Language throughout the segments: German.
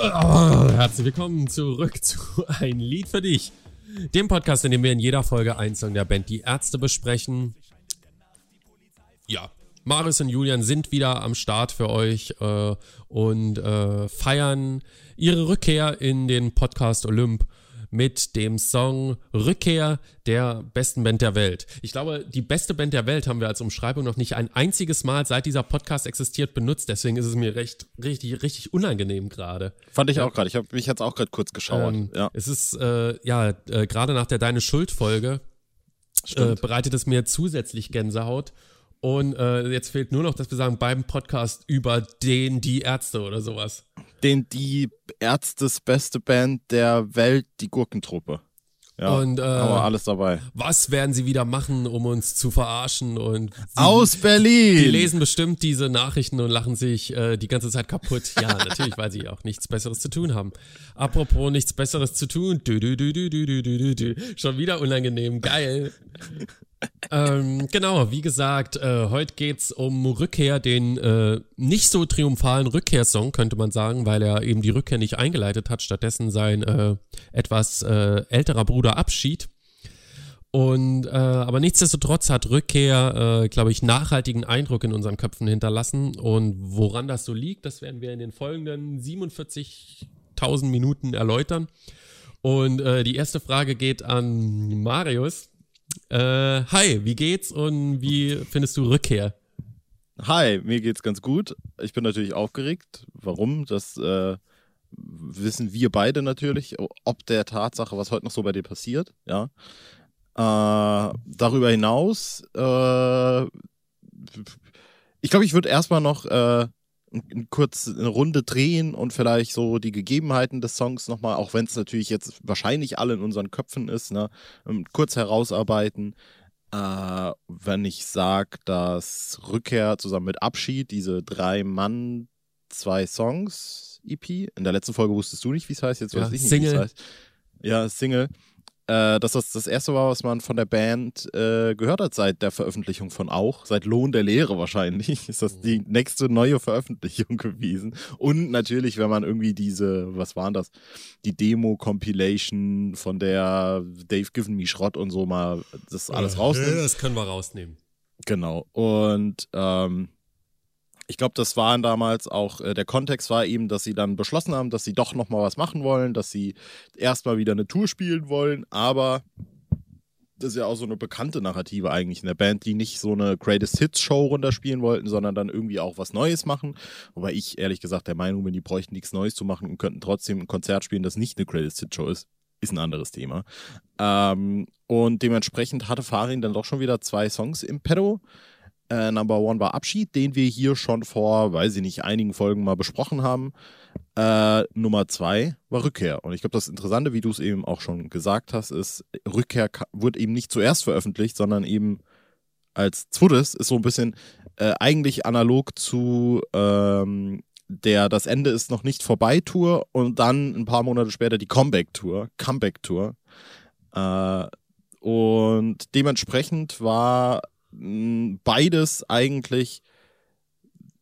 Oh, herzlich willkommen zurück zu Ein Lied für dich. Dem Podcast, in dem wir in jeder Folge Song der Band Die Ärzte besprechen. Ja, Marius und Julian sind wieder am Start für euch äh, und äh, feiern ihre Rückkehr in den Podcast Olymp mit dem Song Rückkehr der besten Band der Welt. Ich glaube, die beste Band der Welt haben wir als Umschreibung noch nicht ein einziges Mal seit dieser Podcast existiert benutzt. Deswegen ist es mir recht, richtig, richtig unangenehm gerade. Fand ich auch gerade. Ich habe mich jetzt auch gerade kurz geschaut. Ähm, ja. Es ist äh, ja äh, gerade nach der Deine Schuld Folge äh, bereitet es mir zusätzlich Gänsehaut. Und äh, jetzt fehlt nur noch, dass wir sagen, beim Podcast über den, die Ärzte oder sowas den die Ärztes beste Band der Welt, die Gurkentruppe. Ja, und äh, aber alles dabei. Was werden sie wieder machen, um uns zu verarschen? Und sie, aus Berlin. Die lesen bestimmt diese Nachrichten und lachen sich äh, die ganze Zeit kaputt. Ja, natürlich, weil sie auch nichts Besseres zu tun haben. Apropos nichts Besseres zu tun. Du, du, du, du, du, du, du, du. Schon wieder unangenehm. Geil ähm, genau, wie gesagt, äh, heute geht's um Rückkehr, den äh, nicht so triumphalen Rückkehrsong, könnte man sagen, weil er eben die Rückkehr nicht eingeleitet hat, stattdessen sein äh, etwas äh, älterer Bruder Abschied. Und äh, aber nichtsdestotrotz hat Rückkehr, äh, glaube ich, nachhaltigen Eindruck in unseren Köpfen hinterlassen. Und woran das so liegt, das werden wir in den folgenden 47.000 Minuten erläutern. Und die erste Frage geht an Marius. Äh, hi, wie geht's und wie findest du Rückkehr? Hi, mir geht's ganz gut. Ich bin natürlich aufgeregt. Warum? Das äh, wissen wir beide natürlich, ob der Tatsache, was heute noch so bei dir passiert. Ja. Äh, darüber hinaus, äh, ich glaube, ich würde erstmal noch äh, kurz eine Runde drehen und vielleicht so die Gegebenheiten des Songs nochmal, auch wenn es natürlich jetzt wahrscheinlich alle in unseren Köpfen ist, ne, ähm, kurz herausarbeiten. Äh, wenn ich sage, dass Rückkehr zusammen mit Abschied, diese drei Mann, zwei Songs EP, in der letzten Folge wusstest du nicht, wie es heißt, jetzt weiß ich nicht, wie es heißt. Ja, Single äh, dass das das erste war, was man von der Band äh, gehört hat seit der Veröffentlichung von Auch, seit Lohn der Lehre wahrscheinlich, ist das die nächste neue Veröffentlichung gewesen. Und natürlich, wenn man irgendwie diese, was waren das, die Demo-Compilation von der Dave Given Me Schrott und so mal das alles rausnimmt. Das können wir rausnehmen. Genau. Und ähm, ich glaube, das war damals auch, äh, der Kontext war eben, dass sie dann beschlossen haben, dass sie doch nochmal was machen wollen, dass sie erstmal wieder eine Tour spielen wollen, aber das ist ja auch so eine bekannte Narrative eigentlich in der Band, die nicht so eine Greatest Hits Show runterspielen wollten, sondern dann irgendwie auch was Neues machen. Wobei ich ehrlich gesagt der Meinung bin, die bräuchten nichts Neues zu machen und könnten trotzdem ein Konzert spielen, das nicht eine Greatest Hits Show ist. Ist ein anderes Thema. Ähm, und dementsprechend hatte Farin dann doch schon wieder zwei Songs im Pedo. Äh, Number One war Abschied, den wir hier schon vor, weiß ich nicht, einigen Folgen mal besprochen haben. Äh, Nummer zwei war Rückkehr. Und ich glaube, das Interessante, wie du es eben auch schon gesagt hast, ist, Rückkehr wurde eben nicht zuerst veröffentlicht, sondern eben als zweites ist so ein bisschen äh, eigentlich analog zu ähm, der Das Ende ist noch nicht vorbei Tour und dann ein paar Monate später die Comeback Tour, Comeback Tour. Äh, und dementsprechend war beides eigentlich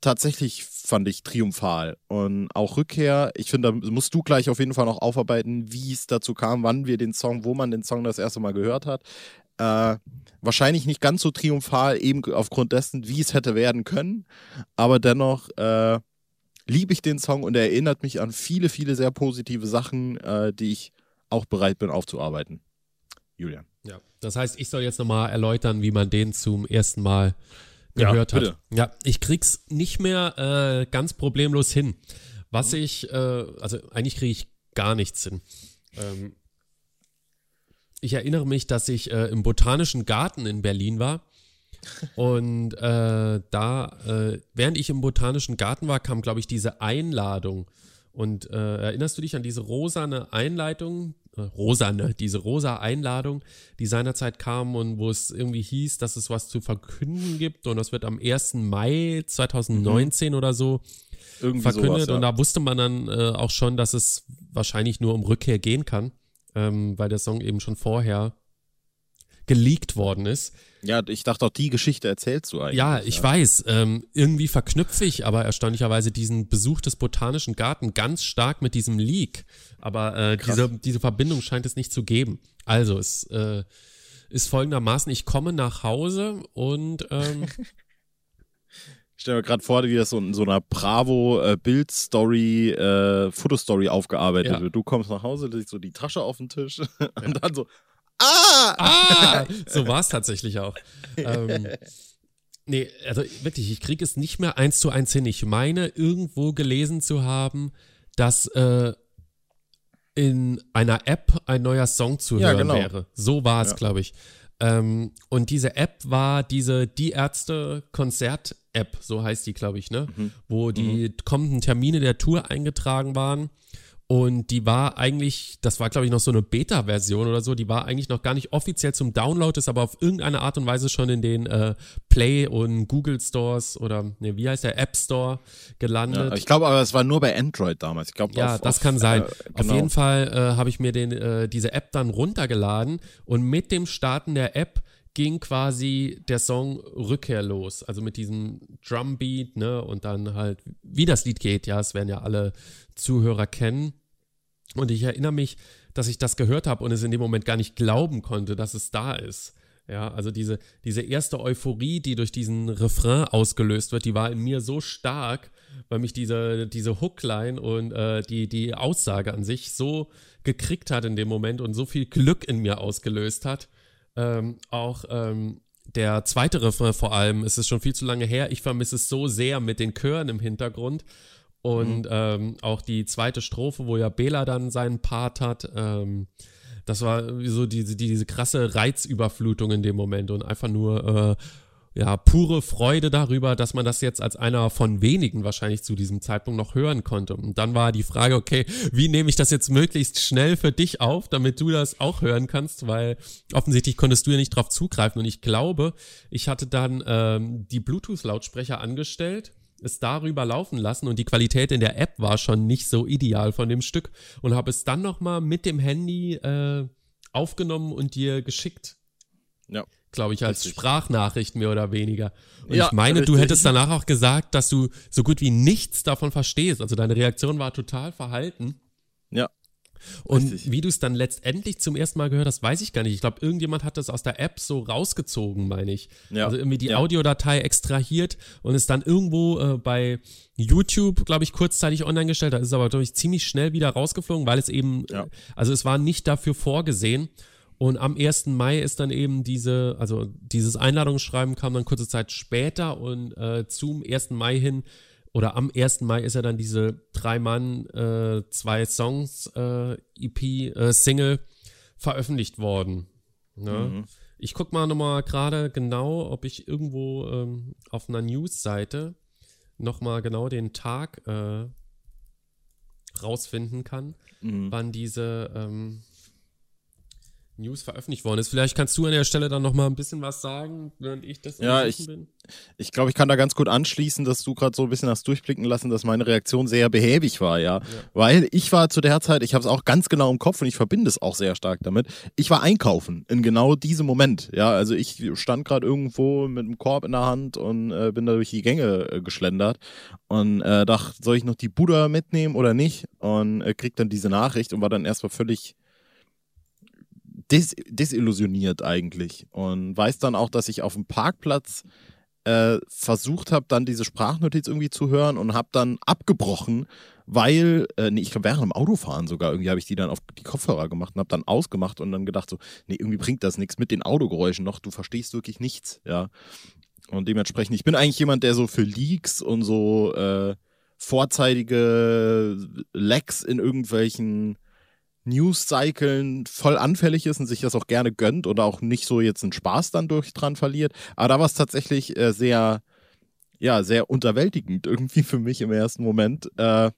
tatsächlich fand ich triumphal. Und auch Rückkehr, ich finde, da musst du gleich auf jeden Fall noch aufarbeiten, wie es dazu kam, wann wir den Song, wo man den Song das erste Mal gehört hat. Äh, wahrscheinlich nicht ganz so triumphal, eben aufgrund dessen, wie es hätte werden können. Aber dennoch äh, liebe ich den Song und er erinnert mich an viele, viele sehr positive Sachen, äh, die ich auch bereit bin aufzuarbeiten. Julian. Ja, das heißt, ich soll jetzt nochmal erläutern, wie man den zum ersten Mal gehört ja, hat. Ja, ich krieg's nicht mehr äh, ganz problemlos hin. Was mhm. ich, äh, also eigentlich kriege ich gar nichts hin. Ähm, ich erinnere mich, dass ich äh, im Botanischen Garten in Berlin war. Und äh, da, äh, während ich im Botanischen Garten war, kam, glaube ich, diese Einladung. Und äh, erinnerst du dich an diese rosane Einleitung, äh, rosane, diese rosa Einladung, die seinerzeit kam und wo es irgendwie hieß, dass es was zu verkünden gibt und das wird am 1. Mai 2019 mhm. oder so irgendwie verkündet sowas, ja. und da wusste man dann äh, auch schon, dass es wahrscheinlich nur um Rückkehr gehen kann, ähm, weil der Song eben schon vorher geleakt worden ist. Ja, ich dachte auch, die Geschichte erzählst du eigentlich. Ja, ich ja. weiß. Ähm, irgendwie verknüpfe ich aber erstaunlicherweise diesen Besuch des Botanischen Garten ganz stark mit diesem Leak. Aber äh, diese, diese Verbindung scheint es nicht zu geben. Also, es äh, ist folgendermaßen, ich komme nach Hause und ähm, Ich stelle mir gerade vor, wie das so in so einer Bravo-Bild-Story, äh, Fotostory aufgearbeitet ja. wird. Du kommst nach Hause, legst so die Tasche auf den Tisch und ja. dann so, ah! ah! So war es tatsächlich auch. ähm, nee, also wirklich, ich kriege es nicht mehr eins zu eins hin. Ich meine, irgendwo gelesen zu haben, dass äh, in einer App ein neuer Song zu ja, hören genau. wäre. So war es, ja. glaube ich. Ähm, und diese App war diese Die Ärzte Konzert App, so heißt die, glaube ich, ne? Mhm. Wo die mhm. kommenden Termine der Tour eingetragen waren. Und die war eigentlich, das war glaube ich noch so eine Beta-Version oder so, die war eigentlich noch gar nicht offiziell zum Download, ist aber auf irgendeine Art und Weise schon in den äh, Play und Google Stores oder ne, wie heißt der App Store gelandet. Ja, ich glaube aber, es war nur bei Android damals. Ich glaube, ja, auf, das auf, kann sein. Äh, genau. Auf jeden Fall äh, habe ich mir den, äh, diese App dann runtergeladen und mit dem Starten der App ging quasi der Song Rückkehr los. Also mit diesem Drumbeat, ne? Und dann halt, wie das Lied geht, ja, es werden ja alle Zuhörer kennen. Und ich erinnere mich, dass ich das gehört habe und es in dem Moment gar nicht glauben konnte, dass es da ist. Ja, also diese, diese erste Euphorie, die durch diesen Refrain ausgelöst wird, die war in mir so stark, weil mich diese, diese Hookline und äh, die, die Aussage an sich so gekriegt hat in dem Moment und so viel Glück in mir ausgelöst hat, ähm, auch ähm, der zweite Refrain vor allem, es ist schon viel zu lange her, ich vermisse es so sehr mit den Chören im Hintergrund. Und mhm. ähm, auch die zweite Strophe, wo ja Bela dann seinen Part hat, ähm, das war so diese, diese krasse Reizüberflutung in dem Moment und einfach nur äh, ja, pure Freude darüber, dass man das jetzt als einer von wenigen wahrscheinlich zu diesem Zeitpunkt noch hören konnte. Und dann war die Frage, okay, wie nehme ich das jetzt möglichst schnell für dich auf, damit du das auch hören kannst, weil offensichtlich konntest du ja nicht drauf zugreifen. Und ich glaube, ich hatte dann ähm, die Bluetooth-Lautsprecher angestellt es darüber laufen lassen und die Qualität in der App war schon nicht so ideal von dem Stück und habe es dann nochmal mit dem Handy äh, aufgenommen und dir geschickt. Ja glaube ich, als richtig. Sprachnachricht mehr oder weniger. Und ja, ich meine, richtig. du hättest danach auch gesagt, dass du so gut wie nichts davon verstehst. Also deine Reaktion war total verhalten. Ja. Und richtig. wie du es dann letztendlich zum ersten Mal gehört hast, weiß ich gar nicht. Ich glaube, irgendjemand hat das aus der App so rausgezogen, meine ich. Ja. Also irgendwie die ja. Audiodatei extrahiert und ist dann irgendwo äh, bei YouTube, glaube ich, kurzzeitig online gestellt. Da ist es aber, glaube ich, ziemlich schnell wieder rausgeflogen, weil es eben, ja. also es war nicht dafür vorgesehen. Und am 1. Mai ist dann eben diese, also dieses Einladungsschreiben kam dann kurze Zeit später und äh, zum 1. Mai hin oder am 1. Mai ist ja dann diese drei Mann, äh, zwei Songs äh, EP äh, Single veröffentlicht worden. Ne? Mhm. Ich guck mal nochmal gerade genau, ob ich irgendwo ähm, auf einer News-Seite nochmal genau den Tag äh, rausfinden kann, mhm. wann diese ähm, News veröffentlicht worden ist. Vielleicht kannst du an der Stelle dann noch mal ein bisschen was sagen, während ich das ja, ich, bin. Ich glaube, ich kann da ganz gut anschließen, dass du gerade so ein bisschen hast durchblicken lassen, dass meine Reaktion sehr behäbig war, ja. ja. Weil ich war zu der Zeit, ich habe es auch ganz genau im Kopf und ich verbinde es auch sehr stark damit. Ich war einkaufen in genau diesem Moment, ja. Also ich stand gerade irgendwo mit einem Korb in der Hand und äh, bin da durch die Gänge äh, geschlendert und äh, dachte, soll ich noch die Buddha mitnehmen oder nicht? Und äh, krieg dann diese Nachricht und war dann erstmal völlig des desillusioniert eigentlich und weiß dann auch, dass ich auf dem Parkplatz äh, versucht habe, dann diese Sprachnotiz irgendwie zu hören und habe dann abgebrochen, weil, äh, nee, ich glaube, während dem Autofahren sogar irgendwie habe ich die dann auf die Kopfhörer gemacht und habe dann ausgemacht und dann gedacht so, nee, irgendwie bringt das nichts mit den Autogeräuschen noch, du verstehst wirklich nichts, ja. Und dementsprechend, ich bin eigentlich jemand, der so für Leaks und so äh, vorzeitige Lags in irgendwelchen News-Cyclen voll anfällig ist und sich das auch gerne gönnt oder auch nicht so jetzt einen Spaß dann durch dran verliert. Aber da war es tatsächlich äh, sehr, ja, sehr unterwältigend irgendwie für mich im ersten Moment. Äh,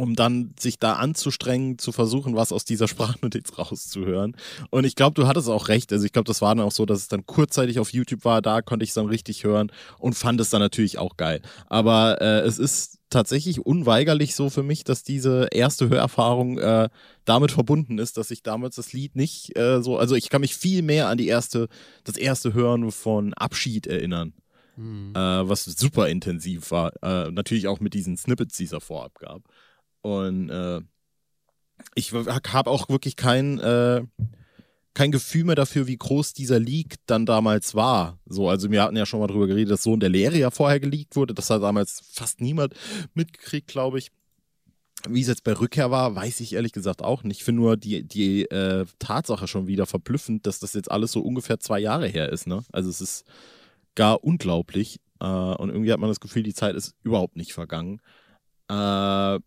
um dann sich da anzustrengen, zu versuchen, was aus dieser Sprachnotiz rauszuhören. Und ich glaube, du hattest auch recht. Also ich glaube, das war dann auch so, dass es dann kurzzeitig auf YouTube war, da konnte ich es dann richtig hören und fand es dann natürlich auch geil. Aber äh, es ist tatsächlich unweigerlich so für mich, dass diese erste Hörerfahrung äh, damit verbunden ist, dass ich damals das Lied nicht äh, so, also ich kann mich viel mehr an die erste, das erste Hören von Abschied erinnern. Mhm. Äh, was super intensiv war. Äh, natürlich auch mit diesen Snippets, die es da vorab gab. Und äh, ich habe auch wirklich kein, äh, kein Gefühl mehr dafür, wie groß dieser Leak dann damals war. So, also wir hatten ja schon mal drüber geredet, dass Sohn der Lehre ja vorher geleakt wurde. Das hat damals fast niemand mitgekriegt, glaube ich. Wie es jetzt bei Rückkehr war, weiß ich ehrlich gesagt auch nicht. Ich finde nur die, die äh, Tatsache schon wieder verblüffend, dass das jetzt alles so ungefähr zwei Jahre her ist. Ne? Also es ist gar unglaublich. Äh, und irgendwie hat man das Gefühl, die Zeit ist überhaupt nicht vergangen. Äh,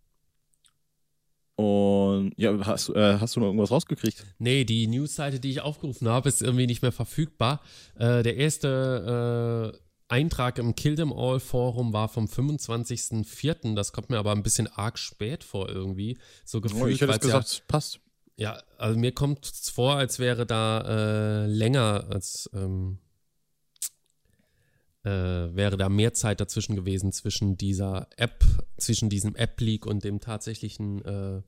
und ja, hast, äh, hast du noch irgendwas rausgekriegt? Nee, die Newsseite, die ich aufgerufen habe, ist irgendwie nicht mehr verfügbar. Äh, der erste äh, Eintrag im Kill Them All Forum war vom 25.04. Das kommt mir aber ein bisschen arg spät vor irgendwie. So gefühlt, oh, ich hätte gesagt, ja, passt. Ja, also mir kommt es vor, als wäre da äh, länger als ähm, äh, wäre da mehr Zeit dazwischen gewesen zwischen dieser App, zwischen diesem App-Leak und dem tatsächlichen äh,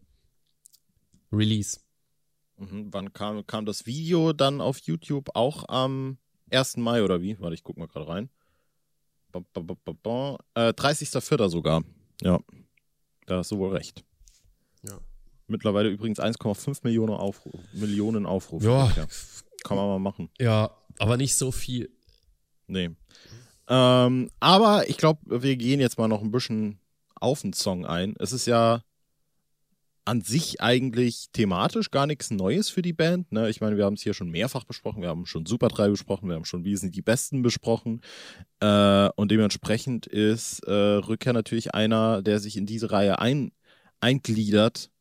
Release. Mhm. Wann kam, kam das Video dann auf YouTube? Auch am 1. Mai oder wie? Warte, ich guck mal gerade rein. Ba, ba, ba, äh, 30.04. sogar. Ja. Da hast du wohl recht. Ja. Mittlerweile übrigens 1,5 Millionen, Aufru Millionen Aufrufe. Ja. ja. Kann man mal machen. Ja, aber nicht so viel. Nee. Ähm, aber ich glaube, wir gehen jetzt mal noch ein bisschen auf den Song ein. Es ist ja an sich eigentlich thematisch gar nichts Neues für die Band. Ne? Ich meine, wir haben es hier schon mehrfach besprochen. Wir haben schon Super 3 besprochen. Wir haben schon Wie sind die Besten besprochen. Äh, und dementsprechend ist äh, Rückkehr natürlich einer, der sich in diese Reihe ein, eingliedert.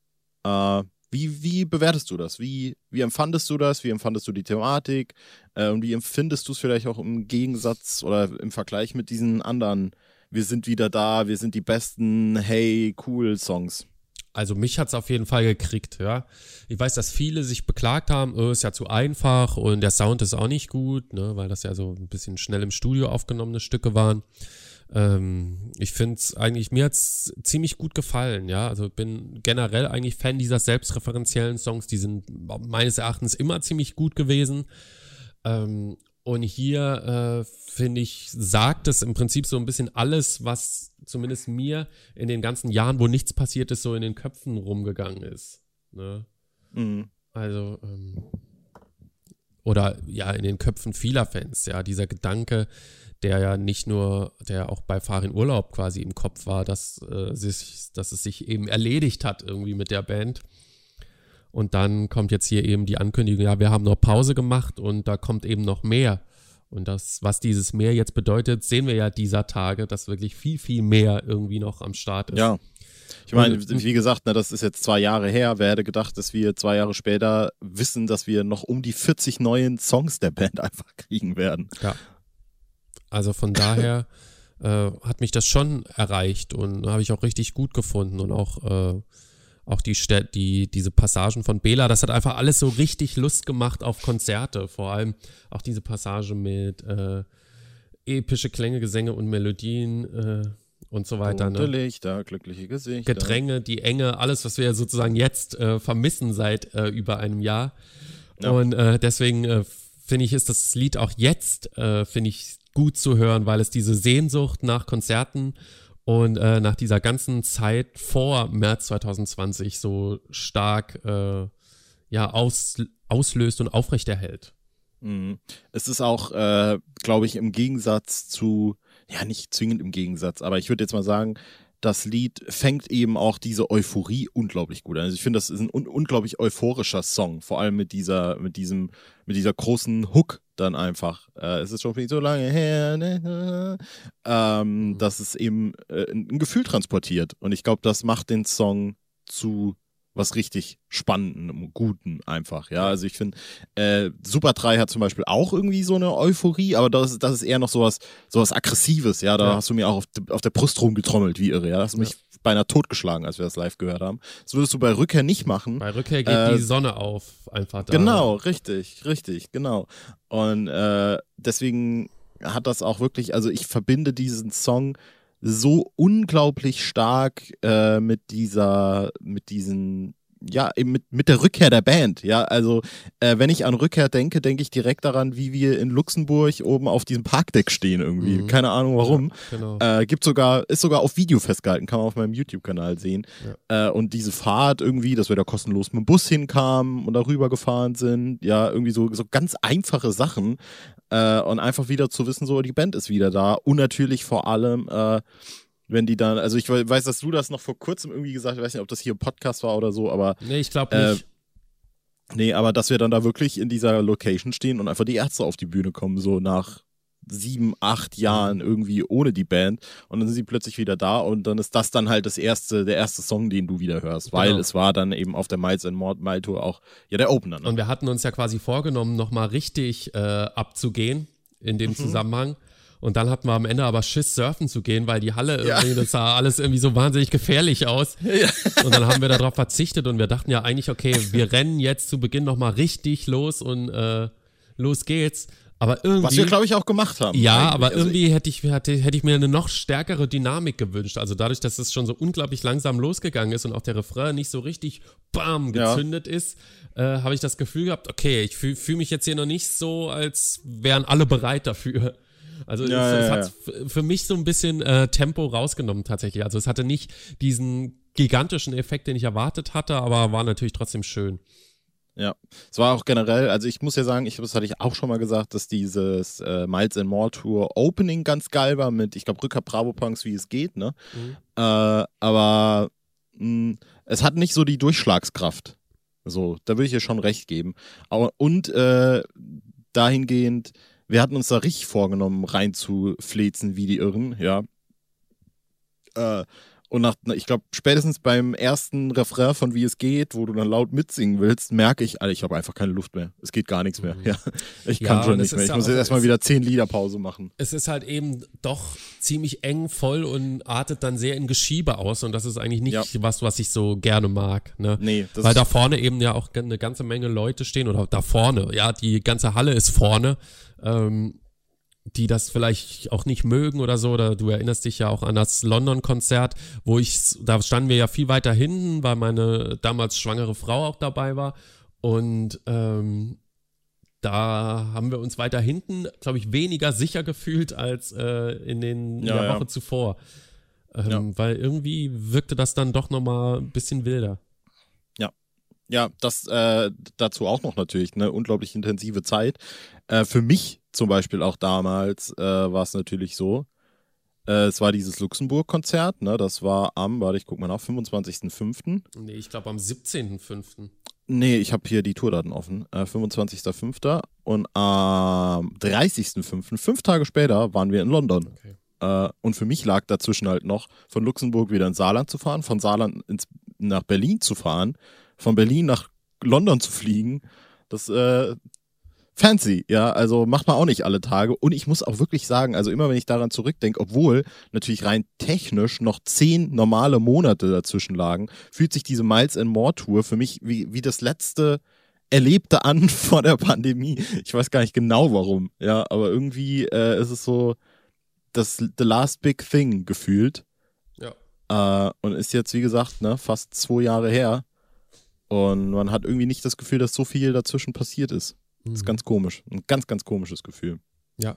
Äh, wie, wie bewertest du das? Wie, wie empfandest du das? Wie empfandest du die Thematik? Äh, und wie empfindest du es vielleicht auch im Gegensatz oder im Vergleich mit diesen anderen Wir sind wieder da, wir sind die besten, hey, cool Songs? Also mich hat es auf jeden Fall gekriegt, ja. Ich weiß, dass viele sich beklagt haben, oh, ist ja zu einfach und der Sound ist auch nicht gut, ne, weil das ja so ein bisschen schnell im Studio aufgenommene Stücke waren. Ähm, ich finde es eigentlich, mir hat es ziemlich gut gefallen, ja. Also bin generell eigentlich Fan dieser selbstreferenziellen Songs, die sind meines Erachtens immer ziemlich gut gewesen. Ähm, und hier, äh, finde ich, sagt es im Prinzip so ein bisschen alles, was zumindest mir in den ganzen Jahren, wo nichts passiert ist, so in den Köpfen rumgegangen ist. Ne? Mhm. Also, ähm, oder ja, in den Köpfen vieler Fans, ja, dieser Gedanke, der ja nicht nur, der auch bei Farin Urlaub quasi im Kopf war, dass, äh, sich, dass es sich eben erledigt hat irgendwie mit der Band. Und dann kommt jetzt hier eben die Ankündigung, ja, wir haben noch Pause gemacht und da kommt eben noch mehr. Und das, was dieses Mehr jetzt bedeutet, sehen wir ja dieser Tage, dass wirklich viel, viel mehr irgendwie noch am Start ist. Ja. Ich meine, wie gesagt, ne, das ist jetzt zwei Jahre her. Wer hätte gedacht, dass wir zwei Jahre später wissen, dass wir noch um die 40 neuen Songs der Band einfach kriegen werden. Ja. Also von daher äh, hat mich das schon erreicht und habe ich auch richtig gut gefunden und auch, äh, auch die, die, diese Passagen von Bela, das hat einfach alles so richtig Lust gemacht auf Konzerte. Vor allem auch diese Passage mit äh, epische Klänge, Gesänge und Melodien äh, und so weiter. Bunte ne? Lichter, glückliche Gesichter. Gedränge, die Enge, alles, was wir sozusagen jetzt äh, vermissen seit äh, über einem Jahr. Ja. Und äh, deswegen äh, finde ich, ist das Lied auch jetzt, äh, finde ich, gut zu hören, weil es diese Sehnsucht nach Konzerten und äh, nach dieser ganzen Zeit vor März 2020 so stark äh, ja, aus, auslöst und aufrechterhält. Mhm. Es ist auch, äh, glaube ich, im Gegensatz zu, ja, nicht zwingend im Gegensatz, aber ich würde jetzt mal sagen, das Lied fängt eben auch diese Euphorie unglaublich gut an. Also ich finde, das ist ein un unglaublich euphorischer Song, vor allem mit dieser, mit diesem, mit dieser großen Hook dann einfach. Äh, es ist schon so lange her, ne, ähm, mhm. dass es eben äh, ein Gefühl transportiert. Und ich glaube, das macht den Song zu was richtig Spannendem, Guten einfach. Ja, also ich finde, äh, Super 3 hat zum Beispiel auch irgendwie so eine Euphorie, aber das, das ist eher noch sowas, sowas Aggressives. Ja, da Ja. hast du mir auch auf, de- auf der Brust rumgetrommelt, wie irre. Ja, da hast du mich beinahe totgeschlagen, als wir das live gehört haben. Das würdest du bei Rückkehr nicht machen. Bei Rückkehr geht Äh, die Sonne auf, einfach da. Genau, richtig, richtig, genau. Und äh, deswegen hat das auch wirklich, also ich verbinde diesen Song so unglaublich stark äh, mit dieser, mit diesen, ja, eben mit, mit der Rückkehr der Band. Ja, also äh, wenn ich an Rückkehr denke, denke ich direkt daran, wie wir in Luxemburg oben auf diesem Parkdeck stehen irgendwie. Mhm. Keine Ahnung warum. Genau. Äh, gibt sogar, ist sogar auf Video festgehalten, kann man auf meinem YouTube-Kanal sehen. Äh, und diese Fahrt irgendwie, dass wir da kostenlos mit dem Bus hinkamen und darüber gefahren sind, ja, irgendwie so, so ganz einfache Sachen. Äh, und einfach wieder zu wissen, so, die Band ist wieder da. Und natürlich vor allem, äh, wenn die dann, also ich we- weiß, dass du das noch vor kurzem irgendwie gesagt hast, ich weiß nicht, ob das hier im Podcast war oder so, aber nee, ich glaube äh, nicht. nee, aber dass wir dann da wirklich in dieser Location stehen und einfach die Ärzte auf die Bühne kommen, so nach sieben, acht Jahren irgendwie ohne die Band und dann sind sie plötzlich wieder da und dann ist das dann halt das erste, der erste Song, den du wieder hörst, weil Genau. es war dann eben auf der Miles and More Mile Tour auch ja der Opener. Ne? Und wir hatten uns ja quasi vorgenommen, nochmal richtig äh, abzugehen in Mhm. dem Zusammenhang. Und dann hatten wir am Ende aber Schiss, surfen zu gehen, weil die Halle Ja. das sah alles irgendwie so wahnsinnig gefährlich aus. Und dann haben wir darauf verzichtet und wir dachten ja eigentlich, okay, wir rennen jetzt zu Beginn nochmal richtig los und äh, los geht's. Aber irgendwie. Was wir glaube ich auch gemacht haben. Ja, eigentlich. aber Also irgendwie hätte ich, hätte, hätte ich mir eine noch stärkere Dynamik gewünscht. Also dadurch, dass es schon so unglaublich langsam losgegangen ist und auch der Refrain nicht so richtig bam Ja. gezündet ist, äh, habe ich das Gefühl gehabt, okay, ich fühle fühl mich jetzt hier noch nicht so, als wären alle bereit dafür. Also Ja, es, ja, es hat für mich so ein bisschen äh, Tempo rausgenommen tatsächlich. Also es hatte nicht diesen gigantischen Effekt, den ich erwartet hatte, aber war natürlich trotzdem schön. Ja, es war auch generell, also ich muss ja sagen, ich, das hatte ich auch schon mal gesagt, dass dieses äh, Miles and More Tour Opening ganz geil war mit, ich glaube, Rückkehr Bravo Punks, wie es geht, ne? Mhm. Äh, aber mh, es hat nicht so die Durchschlagskraft. So, da würde ich ihr schon recht geben. Aber, und äh, dahingehend, wir hatten uns da richtig vorgenommen, reinzuflezen wie die Irren, ja. Äh, und nach, ich glaube, spätestens beim ersten Refrain von Wie es geht, wo du dann laut mitsingen willst, merke ich, Alter, ich habe einfach keine Luft mehr. Es geht gar nichts mehr. Ja, ich Ja, kann und schon nicht mehr. Ich ja muss jetzt erstmal wieder zehn Lieder Pause machen. es ist halt eben doch ziemlich eng voll und artet dann sehr in Geschiebe aus und das ist eigentlich nicht Ja. was, was ich so gerne mag. Ne? Nee, Weil da vorne eben ja auch eine ganze Menge Leute stehen oder da vorne, ja, die ganze Halle ist vorne, ähm, die das vielleicht auch nicht mögen oder so. Oder du erinnerst dich ja auch an das London-Konzert, wo ich, da standen wir ja viel weiter hinten, weil meine damals schwangere Frau auch dabei war und ähm, da haben wir uns weiter hinten, glaube ich, weniger sicher gefühlt als äh, in den in Ja, der ja. Woche zuvor. Ähm, Ja. Weil irgendwie wirkte das dann doch nochmal ein bisschen wilder. Ja, das äh, dazu auch noch natürlich eine unglaublich intensive Zeit. Äh, für mich zum Beispiel auch damals äh, war es natürlich so. Äh, es war dieses Luxemburg-Konzert, ne? Das war am, warte, ich guck mal nach, 25.05. Nee, ich glaube am 17.05. Nee, ich habe hier die Tourdaten offen. Äh, 25.05. Und am 30.05., fünf Tage später, waren wir in London. Okay. Äh, und für mich lag dazwischen halt noch, von Luxemburg wieder ins Saarland zu fahren, von Saarland ins, nach Berlin zu fahren, von Berlin nach London zu fliegen. Das äh, fancy, ja. Also macht man auch nicht alle Tage. Und ich muss auch wirklich sagen, also immer wenn ich daran zurückdenke, obwohl natürlich rein technisch noch zehn normale Monate dazwischen lagen, fühlt sich diese Miles and More Tour für mich wie, wie das letzte Erlebte an vor der Pandemie. Ich weiß gar nicht genau warum, ja, aber irgendwie äh, ist es so das The Last Big Thing gefühlt. Ja. Äh, und ist jetzt, wie gesagt, ne, fast zwei Jahre her. Und man hat irgendwie nicht das Gefühl, dass so viel dazwischen passiert ist. Das ist Mhm. ganz komisch. Ein ganz, ganz komisches Gefühl. Ja.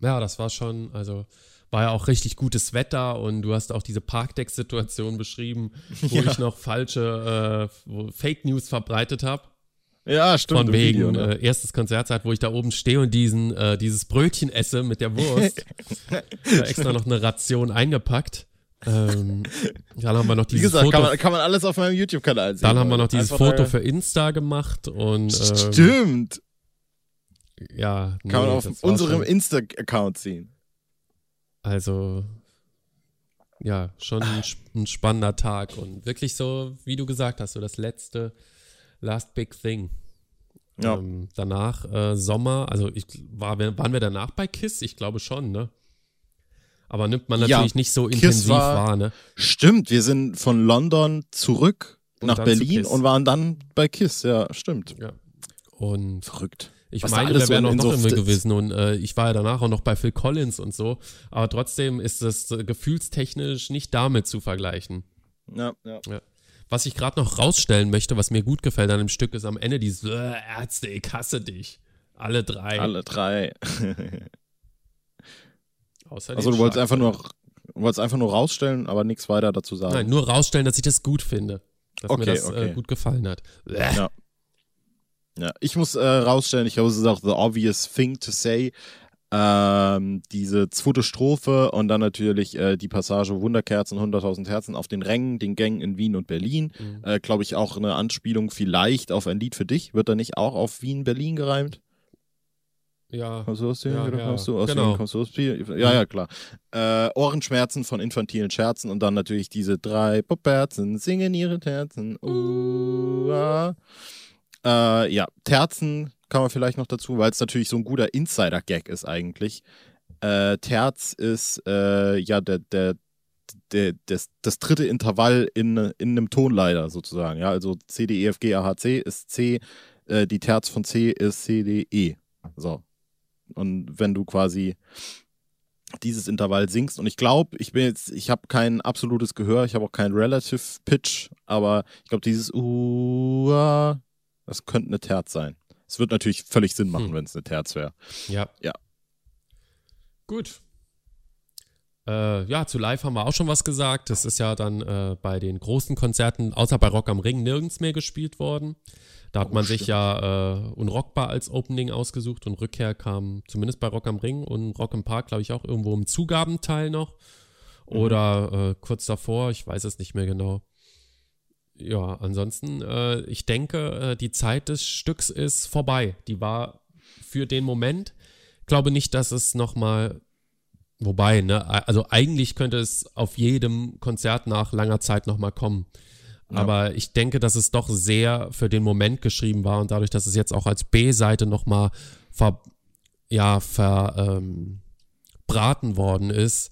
Ja, das war schon, also war ja auch richtig gutes Wetter und du hast auch diese Parkdeck-Situation beschrieben, wo Ja. ich noch falsche äh, Fake News verbreitet habe. Ja, stimmt. Von wegen Video, ne? äh, erstes Konzertzeit, wo ich da oben stehe und diesen, äh, dieses Brötchen esse mit der Wurst. extra noch eine Ration eingepackt. Ähm, dann haben wir noch Wie dieses gesagt, Foto, kann man, kann man alles auf meinem YouTube-Kanal sehen. dann haben wir noch dieses Einfach Foto mal- für Insta gemacht und ähm, Stimmt. ja, Kann man auf unserem Insta-Account sehen. Also, ja, schon ein, ein, spannender Tag und wirklich so, wie du gesagt hast, so das letzte, last big thing. Ja. Ähm, danach äh, Sommer, also ich war, waren wir danach bei KISS? Ich glaube schon, ne? Aber nimmt man natürlich ja, nicht so intensiv war, wahr, ne? Stimmt, wir sind von London zurück und nach Berlin und waren dann bei KISS, ja, stimmt. Ja. Und verrückt. Ich Was meine, wir wären noch, noch immer gewesen und äh, ich war ja danach auch noch bei Phil Collins und so, aber trotzdem ist das äh, gefühlstechnisch nicht damit zu vergleichen. Ja, ja. ja. Was ich gerade noch rausstellen möchte, was mir gut gefällt an dem Stück, ist am Ende dieses äh, Ärzte, ich hasse dich. Alle drei. Alle drei. Außer also du wolltest einfach nur wolltest einfach nur rausstellen, aber nichts weiter dazu sagen. Nein, nur rausstellen, dass ich das gut finde. Dass okay, mir das äh, okay. äh, gut gefallen hat. Ja. Ja, ich muss äh, rausstellen, ich glaube, es ist auch the obvious thing to say. Ähm, diese zweite Strophe und dann natürlich äh, die Passage Wunderkerzen, 100.000 Herzen auf den Rängen, den Gängen in Wien und Berlin. Mhm. Äh, glaube ich auch eine Anspielung vielleicht auf ein Lied für dich. Wird da nicht auch auf Wien, Berlin gereimt? Ja. Du aus Wien? Ja, ja. Kommst du aus genau. Aus Wien? Ja, ja, klar. Äh, Ohrenschmerzen von infantilen Scherzen und dann natürlich diese drei Popperzen singen ihre Terzen. Uh. Äh, ja, Terzen kann man vielleicht noch dazu, weil es natürlich so ein guter Insider-Gag ist eigentlich. Äh, Terz ist äh, ja der, der, der, das, das dritte Intervall in, in einem Tonleiter sozusagen. Ja, also C, D, E, F, G, A, H, C ist C, äh, die Terz von C ist C, D, E. So. Und wenn du quasi dieses Intervall singst. Und ich glaube, ich bin jetzt, ich habe kein absolutes Gehör, ich habe auch keinen Relative Pitch, aber ich glaube, dieses uh, das könnte eine Terz sein. Es wird natürlich völlig Sinn machen, hm. wenn es eine Terz wäre. Ja. Ja. Gut. Äh, ja, zu live haben wir auch schon was gesagt. Das ist ja dann äh, bei den großen Konzerten, außer bei Rock am Ring, nirgends mehr gespielt worden. Da hat oh, man stimmt. sich ja äh, Unrockbar als Opening ausgesucht und Rückkehr kam zumindest bei Rock am Ring und Rock im Park, glaube ich, auch irgendwo im Zugabenteil noch. Mhm. Oder mhm. kurz davor, ich weiß es nicht mehr genau ja, ansonsten, äh, ich denke, äh, die Zeit des Stücks ist vorbei. Die war für den Moment. Glaube nicht, dass es nochmal, wobei, ne, also eigentlich könnte es auf jedem Konzert nach langer Zeit nochmal kommen. Ja. Aber ich denke, dass es doch sehr für den Moment geschrieben war und dadurch, dass es jetzt auch als B-Seite nochmal ver, ja, verbraten ähm, worden ist,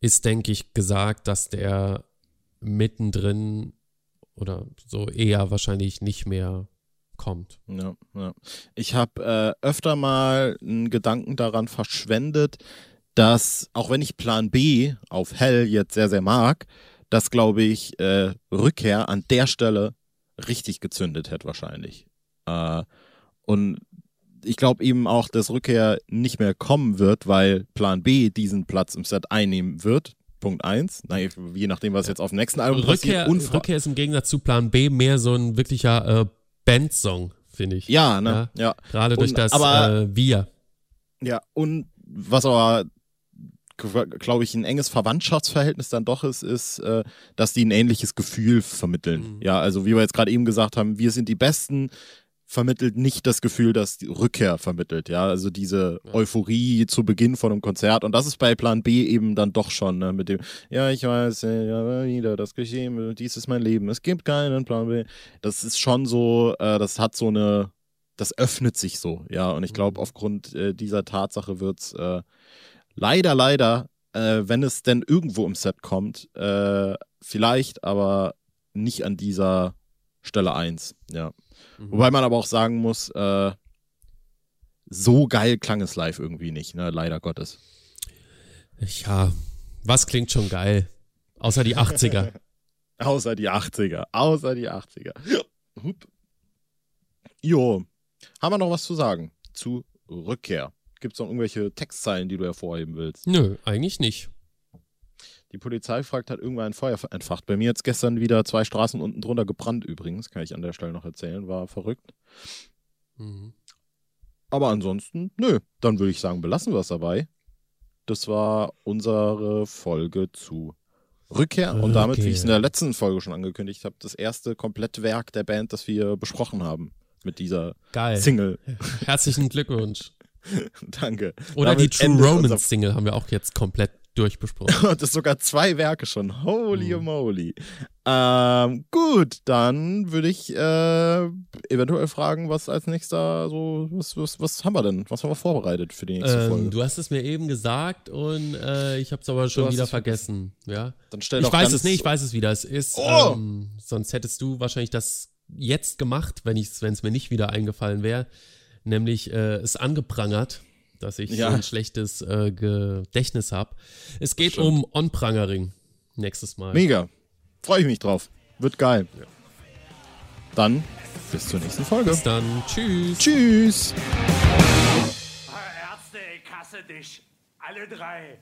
ist, denke ich, gesagt, dass der mittendrin oder so eher wahrscheinlich nicht mehr kommt. Ja, ja. Ich habe äh, öfter mal einen Gedanken daran verschwendet, dass, auch wenn ich Plan B auf Hell jetzt sehr, sehr mag, dass, glaube ich, äh, Rückkehr an der Stelle richtig gezündet hätte wahrscheinlich. Äh, und ich glaube eben auch, dass Rückkehr nicht mehr kommen wird, weil Plan B diesen Platz im Set einnehmen wird. Punkt 1. Je nachdem, was jetzt auf dem nächsten Album Rückkehr, passiert. Rückkehr ist im Gegensatz zu Plan B mehr so ein wirklicher äh, Bandsong, finde ich. Ja, ne? Ja. ja. Gerade durch das aber, äh, Wir. Ja, und was aber glaube ich, ein enges Verwandtschaftsverhältnis dann doch ist, ist, äh, dass die ein ähnliches Gefühl vermitteln. Mhm. Ja, also wie wir jetzt gerade eben gesagt haben, wir sind die Besten, vermittelt nicht das Gefühl, dass die Rückkehr vermittelt, ja, also diese. Euphorie zu Beginn von einem Konzert und das ist bei Plan B eben dann doch schon, ne, mit dem, ja, ich weiß, ja, wieder das geschehen, dies ist mein Leben, es gibt keinen Plan B. Das ist schon so, äh, das hat so eine, das öffnet sich so, ja, und ich glaube, mhm. aufgrund äh, dieser Tatsache wird's äh, leider, leider, äh, wenn es denn irgendwo im Set kommt, äh, vielleicht, aber nicht an dieser Stelle 1, ja. Mhm. Wobei man aber auch sagen muss, äh, so geil klang es live irgendwie nicht, ne? leider Gottes. Ja, was klingt schon geil? Außer die 80er. außer die 80er, außer die 80er. Hup. Jo, haben wir noch was zu sagen zu Rückkehr? Gibt es noch irgendwelche Textzeilen, die du hervorheben willst? Nö, eigentlich nicht. Die Polizei fragt, hat irgendwann ein Feuer entfacht. Bei mir jetzt gestern wieder zwei Straßen unten drunter gebrannt übrigens, kann ich an der Stelle noch erzählen, war verrückt. Mhm. Aber ansonsten, nö, dann würde ich sagen, belassen wir es dabei. Das war unsere Folge zu Rückkehr und damit, wie ich es in der letzten Folge schon angekündigt habe, das erste Komplettwerk der Band, das wir besprochen haben mit dieser Geil. Single. Herzlichen Glückwunsch. Danke. Oder Damit die True Romance Single haben wir auch jetzt komplett durchbesprochen. Und das sogar zwei Werke schon. Holy mhm. moly. Ähm, gut, dann würde ich äh, eventuell fragen, was als nächster so, was, was, was haben wir denn? Was haben wir vorbereitet für die nächste ähm, Folge? Du hast es mir eben gesagt und äh, ich habe es aber schon wieder vergessen. Ja? Dann stell ich weiß es nicht, ich weiß es wieder. Es ist, oh! ähm, sonst hättest du wahrscheinlich das jetzt gemacht, wenn es mir nicht wieder eingefallen wäre. Nämlich äh, es angeprangert dass ich ja. so ein schlechtes äh, Gedächtnis habe. Es geht um On-Prangering nächstes Mal. Mega. Freue ich mich drauf. Wird geil. Ja. Dann bis zur nächsten Folge. Bis dann. Tschüss. Tschüss. Ärzte, ich hasse dich. Alle drei.